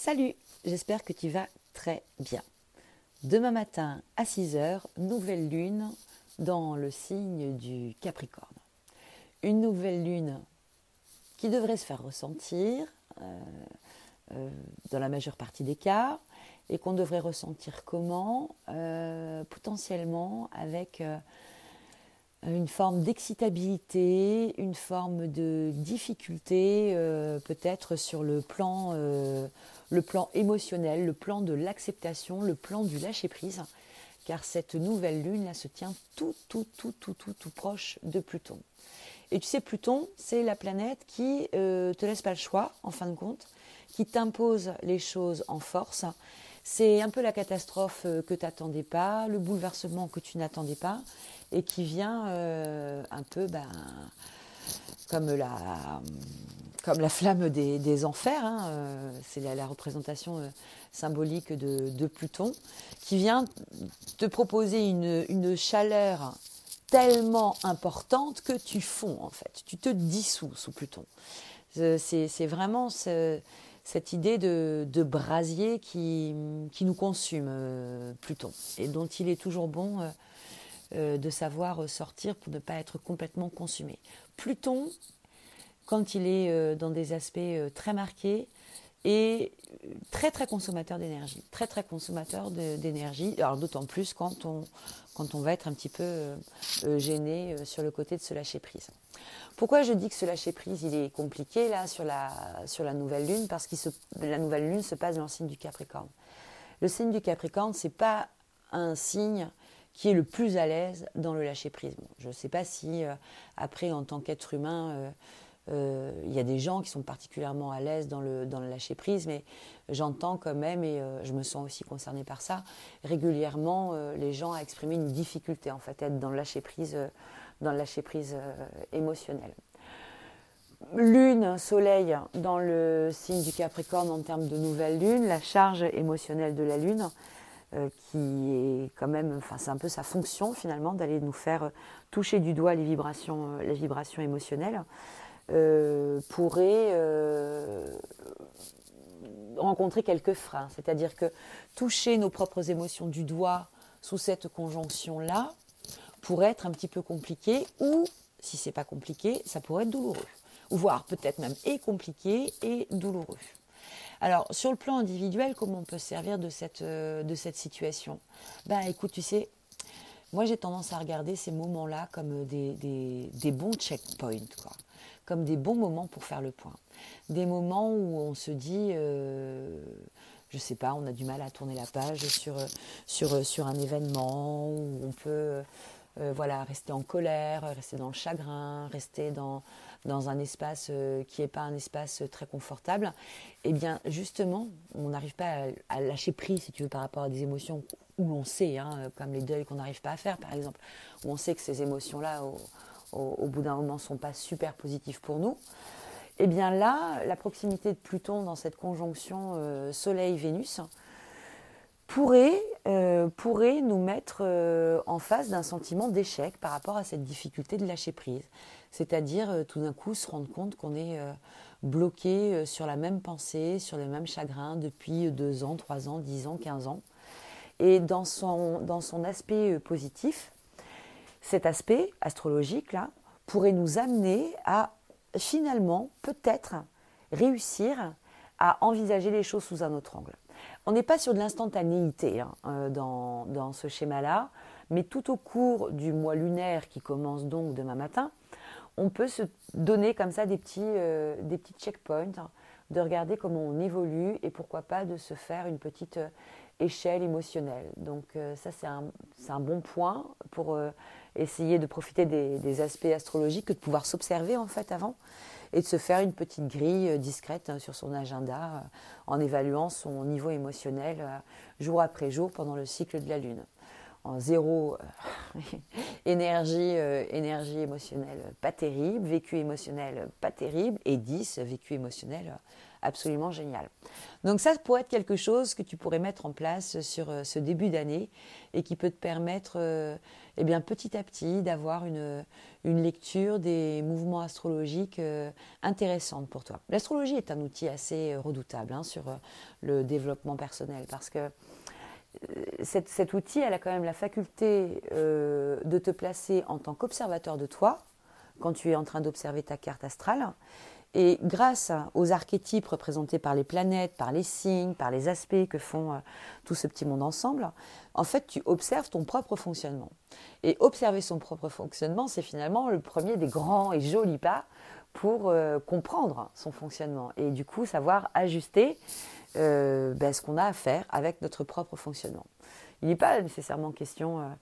Salut, j'espère que tu vas très bien. Demain matin à 6h, nouvelle lune dans le signe du Capricorne. Une nouvelle lune qui devrait se faire ressentir euh, euh, dans la majeure partie des cas et qu'on devrait ressentir comment euh, Potentiellement avec une forme d'excitabilité, une forme de difficulté, euh, peut-être sur le plan, euh, le plan émotionnel, le plan de l'acceptation, le plan du lâcher-prise, car cette nouvelle lune là se tient tout, tout, tout, tout, tout, tout proche de Pluton. Et tu sais, Pluton, c'est la planète qui euh, te laisse pas le choix, en fin de compte, qui t'impose les choses en force. C'est un peu la catastrophe que tu n'attendais pas, le bouleversement que tu n'attendais pas et qui vient euh, un peu ben, comme, la, comme la flamme des, enfers, hein, euh, c'est la, représentation euh, symbolique de, Pluton, qui vient te proposer une, une chaleur tellement importante que tu fonds en fait, tu te dissous sous Pluton. C'est vraiment cette idée de, brasier qui, qui, nous consume, Pluton, et dont il est toujours bon euh, de savoir sortir pour ne pas être complètement consumé. Pluton, quand il est euh, dans des aspects euh, très marqués, est très très consommateur d'énergie, très très consommateur d'énergie, alors d'autant plus quand on, quand on va être un petit peu gêné sur le côté de se lâcher prise. Pourquoi je dis que ce lâcher prise il est compliqué là sur la, sur la nouvelle lune? Parce que la nouvelle lune se passe dans le signe du Capricorne. Le signe du Capricorne, c'est pas un signe qui est le plus à l'aise dans le lâcher-prise. je ne sais pas si, euh, après, en tant qu'être humain, euh, euh, il y a des gens qui sont particulièrement à l'aise dans le, dans le lâcher-prise, mais j'entends quand même, et je me sens aussi concernée par ça, régulièrement les gens à exprimer une difficulté, en fait, à être dans le lâcher-prise, dans le lâcher-prise émotionnel. Lune, soleil dans le signe du Capricorne en termes de nouvelle lune, la charge émotionnelle de la lune, euh, qui est quand même, enfin c'est un peu sa fonction finalement d'aller nous faire euh, toucher du doigt les vibrations, euh, les vibrations émotionnelles, pourrait rencontrer quelques freins. C'est-à-dire que toucher nos propres émotions du doigt sous cette conjonction-là pourrait être un petit peu compliqué ou, si c'est pas compliqué, ça pourrait être douloureux. Ou voire peut-être même et compliqué et douloureux. Alors, sur le plan individuel, comment on peut se servir de cette, euh, de cette situation? Ben, écoute, tu sais, moi j'ai tendance à regarder ces moments-là comme des, des, bons checkpoints, quoi. Comme des bons moments pour faire le point. Des moments où on se dit, euh, je sais pas, on a du mal à tourner la page sur, sur, sur un événement, où on peut euh, voilà, rester en colère, rester dans le chagrin, rester dans, dans un espace euh, qui n'est pas un espace très confortable, eh bien justement, on n'arrive pas à, lâcher prise, si tu veux, par rapport à des émotions où on sait, hein, comme les deuils qu'on n'arrive pas à faire, par exemple, où on sait que ces émotions-là, au, bout d'un moment, sont pas super positives pour nous. Eh bien là, la proximité de Pluton dans cette conjonction euh, Soleil-Vénus pourrait, euh, pourrait nous mettre en face d'un sentiment d'échec par rapport à cette difficulté de lâcher prise c'est-à-dire euh, tout d'un coup se rendre compte qu'on est euh, bloqué euh, sur la même pensée, sur le même chagrin depuis deux ans, trois ans, dix ans, quinze ans. Et dans son, dans son aspect positif, cet aspect astrologique là pourrait nous amener à finalement peut-être réussir à envisager les choses sous un autre angle. On n'est pas sur de l'instantanéité hein, dans, dans, ce schéma-là, mais tout au cours du mois lunaire qui commence donc demain matin, on peut se donner comme ça des petits, euh, checkpoints, hein, de regarder comment on évolue et pourquoi pas de se faire une petite euh, échelle émotionnelle. Donc euh, ça c'est un, un, bon point pour essayer de profiter des, aspects astrologiques que de pouvoir s'observer en fait avant et de se faire une petite grille discrète hein, sur son agenda en évaluant son niveau émotionnel jour après jour pendant le cycle de la Lune en zéro euh, énergie, euh, énergie émotionnelle pas terrible, vécu émotionnel pas terrible, et 10 vécu émotionnel absolument génial. Donc ça pourrait être quelque chose que tu pourrais mettre en place sur euh, ce début d'année et qui peut te permettre euh, eh bien, petit à petit d'avoir une, une, lecture des mouvements astrologiques euh, intéressante pour toi. L'astrologie est un outil assez redoutable hein, sur le développement personnel parce que cet, outil, elle a quand même la faculté de te placer en tant qu'observateur de toi quand tu es en train d'observer ta carte astrale et grâce aux archétypes représentés par les planètes, par les signes, par les aspects que font euh, tout ce petit monde ensemble, en fait, tu observes ton propre fonctionnement. Et observer son propre fonctionnement, c'est finalement le premier des grands et jolis pas pour euh, comprendre son fonctionnement et du coup savoir ajuster euh, ben, ce qu'on a à faire avec notre propre fonctionnement. Il n'est pas nécessairement question,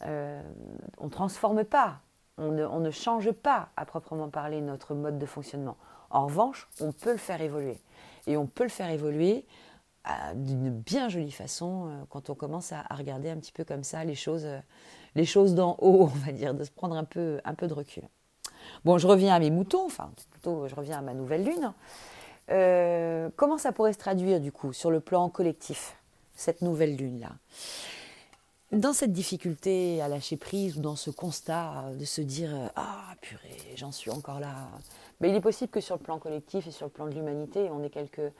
on ne transforme pas on ne, change pas, à proprement parler, notre mode de fonctionnement. En revanche, on peut le faire évoluer. Et on peut le faire évoluer euh, d'une bien jolie façon euh, quand on commence à, regarder un petit peu comme ça les choses, euh, les choses d'en haut, on va dire, de se prendre un peu, un peu de recul. Bon, je reviens à mes moutons, enfin plutôt je reviens à ma nouvelle lune. comment ça pourrait se traduire du coup sur le plan collectif, cette nouvelle lune-là? Dans cette difficulté à lâcher prise ou dans ce constat de se dire Ah, purée, j'en suis encore là. Mais il est possible que sur le plan collectif et sur le plan de l'humanité, on ait quelques,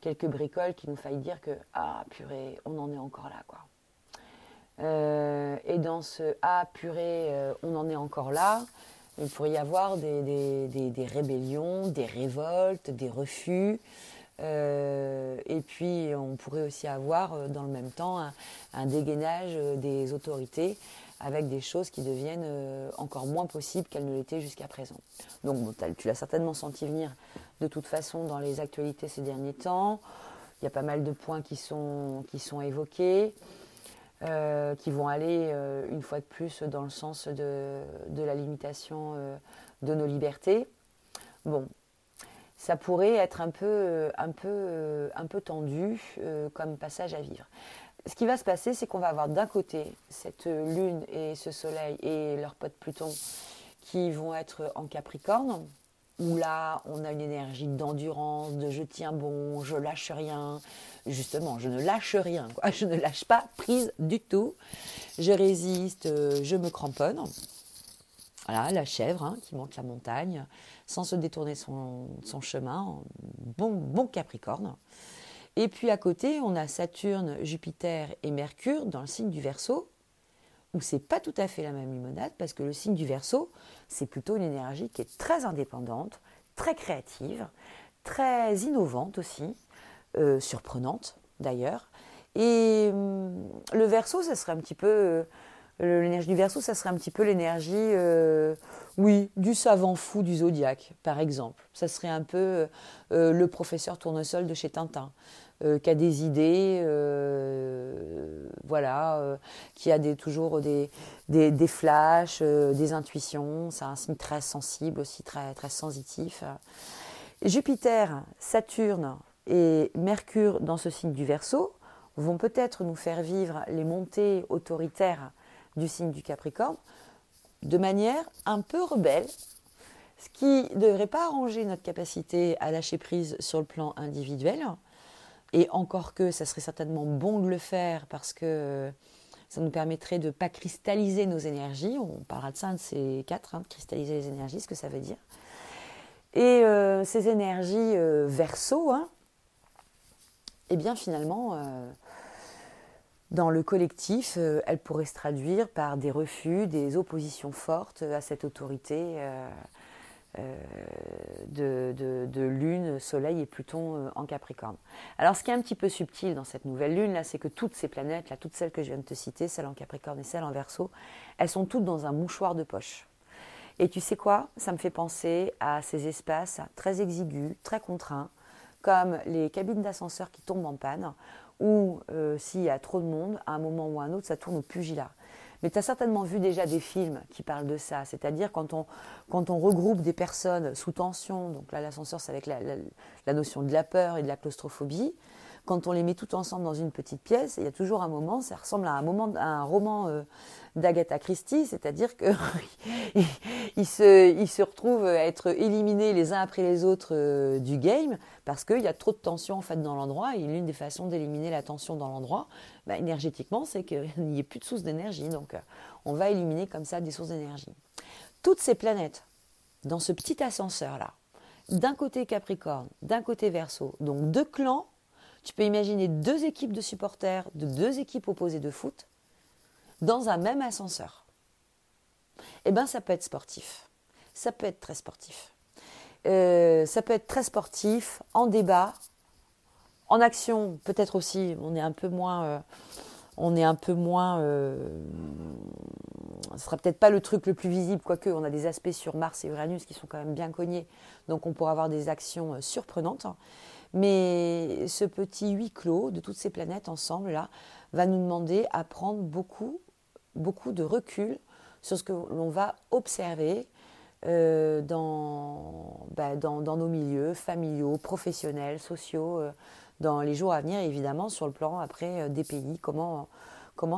quelques bricoles qui nous faillent dire que Ah, purée, on en est encore là. quoi. Euh, et dans ce Ah, purée, euh, on en est encore là, il pourrait y avoir des, des, des rébellions, des révoltes, des refus. Euh, et puis, on pourrait aussi avoir euh, dans le même temps un, dégainage euh, des autorités avec des choses qui deviennent encore moins possibles qu'elles ne l'étaient jusqu'à présent. Donc, tu l'as certainement senti venir de toute façon dans les actualités ces derniers temps. Il y a pas mal de points qui sont, qui sont évoqués, qui vont aller une fois de plus dans le sens de, de la limitation de nos libertés. Bon, ça pourrait être un peu, euh, un peu, euh, un peu tendu euh, comme passage à vivre. Ce qui va se passer, c'est qu'on va avoir d'un côté cette lune et ce soleil et leur pote Pluton qui vont être en Capricorne, où là, on a une énergie d'endurance, de je tiens bon, je lâche rien. Justement, je ne lâche rien, je ne lâche pas prise du tout. Je résiste, je me cramponne. Voilà, la chèvre hein, qui monte la montagne sans se détourner son, chemin, bon, bon Capricorne. Et puis à côté, on a Saturne, Jupiter et Mercure dans le signe du Verseau, où c'est pas tout à fait la même limonade, parce que le signe du Verseau, c'est plutôt une énergie qui est très indépendante, très créative, très innovante aussi, euh, surprenante d'ailleurs. Et hum, le Verseau, ça serait un petit peu euh, l'énergie du Verseau, ça serait un petit peu l'énergie, euh, oui, du savant fou du zodiaque, par exemple. Ça serait un peu euh, le professeur tournesol de chez Tintin, euh, qui a des idées, voilà, qui a toujours des, des, des flashs, des intuitions. C'est un signe très sensible aussi, très, très sensitif. Jupiter, Saturne et Mercure dans ce signe du Verseau vont peut-être nous faire vivre les montées autoritaires du signe du Capricorne de manière un peu rebelle, ce qui ne devrait pas arranger notre capacité à lâcher prise sur le plan individuel. Et encore que ça serait certainement bon de le faire parce que ça nous permettrait de ne pas cristalliser nos énergies. On parlera de ça, de ces quatre, hein, de cristalliser les énergies, ce que ça veut dire. Et euh, ces énergies euh, verso, hein, eh bien finalement, euh, dans le collectif, euh, elle pourrait se traduire par des refus, des oppositions fortes à cette autorité euh, euh, de, Lune, Soleil et Pluton en Capricorne. Alors ce qui est un petit peu subtil dans cette nouvelle Lune, là, c'est que toutes ces planètes, là, toutes celles que je viens de te citer, celles en Capricorne et celles en Verseau, elles sont toutes dans un mouchoir de poche. Et tu sais quoi? Ça me fait penser à ces espaces très exigus, très contraints, comme les cabines d'ascenseur qui tombent en panne, ou euh, s'il y a trop de monde, à un moment ou à un autre, ça tourne au pugilat. Mais tu as certainement vu déjà des films qui parlent de ça, c'est-à-dire quand on, quand on regroupe des personnes sous tension, donc là l'ascenseur c'est avec la, notion de la peur et de la claustrophobie, quand on les met tout ensemble dans une petite pièce, il y a toujours un moment, ça ressemble à un moment, à roman euh, d'Agatha Christie, c'est-à-dire qu'ils il se, il se retrouvent à être éliminés les uns après les autres euh, du game parce qu'il y a trop de tension en fait dans l'endroit. Et l'une des façons d'éliminer la tension dans l'endroit, bah, énergétiquement, c'est qu'il n'y ait plus de source d'énergie. Donc, euh, on va éliminer comme ça des sources d'énergie. Toutes ces planètes dans ce petit ascenseur là, d'un côté Capricorne, d'un côté Verseau, donc deux clans. Tu peux imaginer deux équipes de supporters de deux équipes opposées de foot dans un même ascenseur. Eh bien, ça peut être sportif. Ça peut être très sportif. Euh, ça peut être très sportif, en débat, en action, peut-être aussi. On est un peu moins. Euh, on est un peu moins. Euh, ce sera peut-être pas le truc le plus visible, quoique on a des aspects sur Mars et Uranus qui sont quand même bien cognés, donc on pourra avoir des actions surprenantes. Mais ce petit huis clos de toutes ces planètes ensemble là va nous demander à prendre beaucoup beaucoup de recul sur ce que l'on va observer euh, bah, dans, nos milieux familiaux, professionnels, sociaux, euh, dans les jours à venir, évidemment, sur le plan après euh, des pays, comment,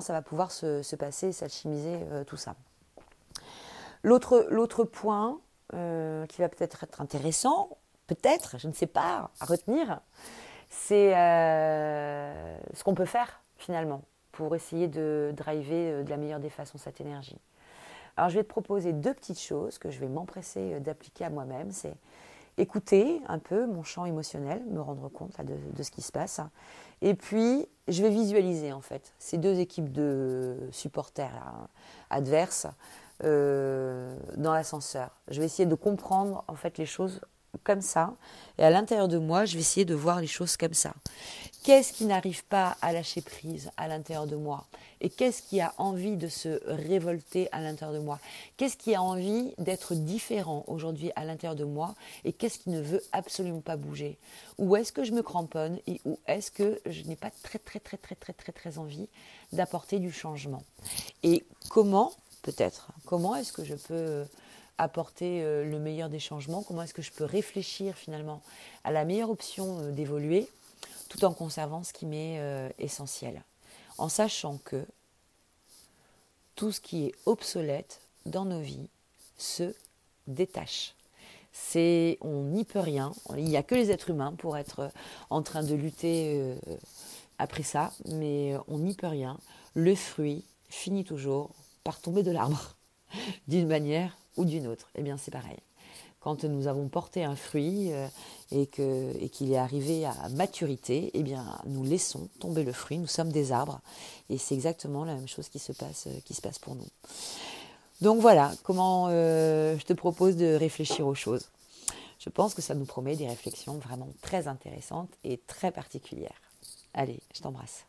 ça va pouvoir se, se passer, s'alchimiser, tout ça. L'autre point qui va peut-être être intéressant, peut-être, je ne sais pas, à retenir, c'est ce qu'on peut faire finalement pour essayer de driver de la meilleure des façons cette énergie. Alors je vais te proposer deux petites choses que je vais m'empresser euh, d'appliquer à moi-même. C'est écouter un peu mon champ émotionnel, me rendre compte de, ce qui se passe. Et puis, je vais visualiser en fait ces deux équipes de supporters adverses euh, dans l'ascenseur. Je vais essayer de comprendre en fait les choses comme ça. Et à l'intérieur de moi, je vais essayer de voir les choses comme ça. Qu'est-ce qui n'arrive pas à lâcher prise à l'intérieur de moi Et qu'est-ce qui a envie de se révolter à l'intérieur de moi Qu'est-ce qui a envie d'être différent aujourd'hui à l'intérieur de moi Et qu'est-ce qui ne veut absolument pas bouger Où est-ce que je me cramponne et où est-ce que je n'ai pas très très très très très très très envie d'apporter du changement Et comment, peut-être, comment est-ce que je peux apporter euh, le meilleur des changements, comment est-ce que je peux réfléchir finalement à la meilleure option euh, d'évoluer tout en conservant ce qui m'est euh, essentiel, en sachant que tout ce qui est obsolète dans nos vies se détache. C'est, on n'y peut rien. Il n'y a que les êtres humains pour être en train de lutter après ça, mais on n'y peut rien. Le fruit finit toujours par tomber de l'arbre, d'une manière ou d'une autre. Eh bien, c'est pareil. Quand nous avons porté un fruit euh, et qu'il est arrivé à maturité, eh bien, nous laissons tomber le fruit. Nous sommes des arbres et c'est exactement la même chose qui se passe, euh, pour nous. Donc voilà comment euh, je te propose de réfléchir aux choses. Je pense que ça nous promet des réflexions vraiment très intéressantes et très particulières. Allez, je t'embrasse.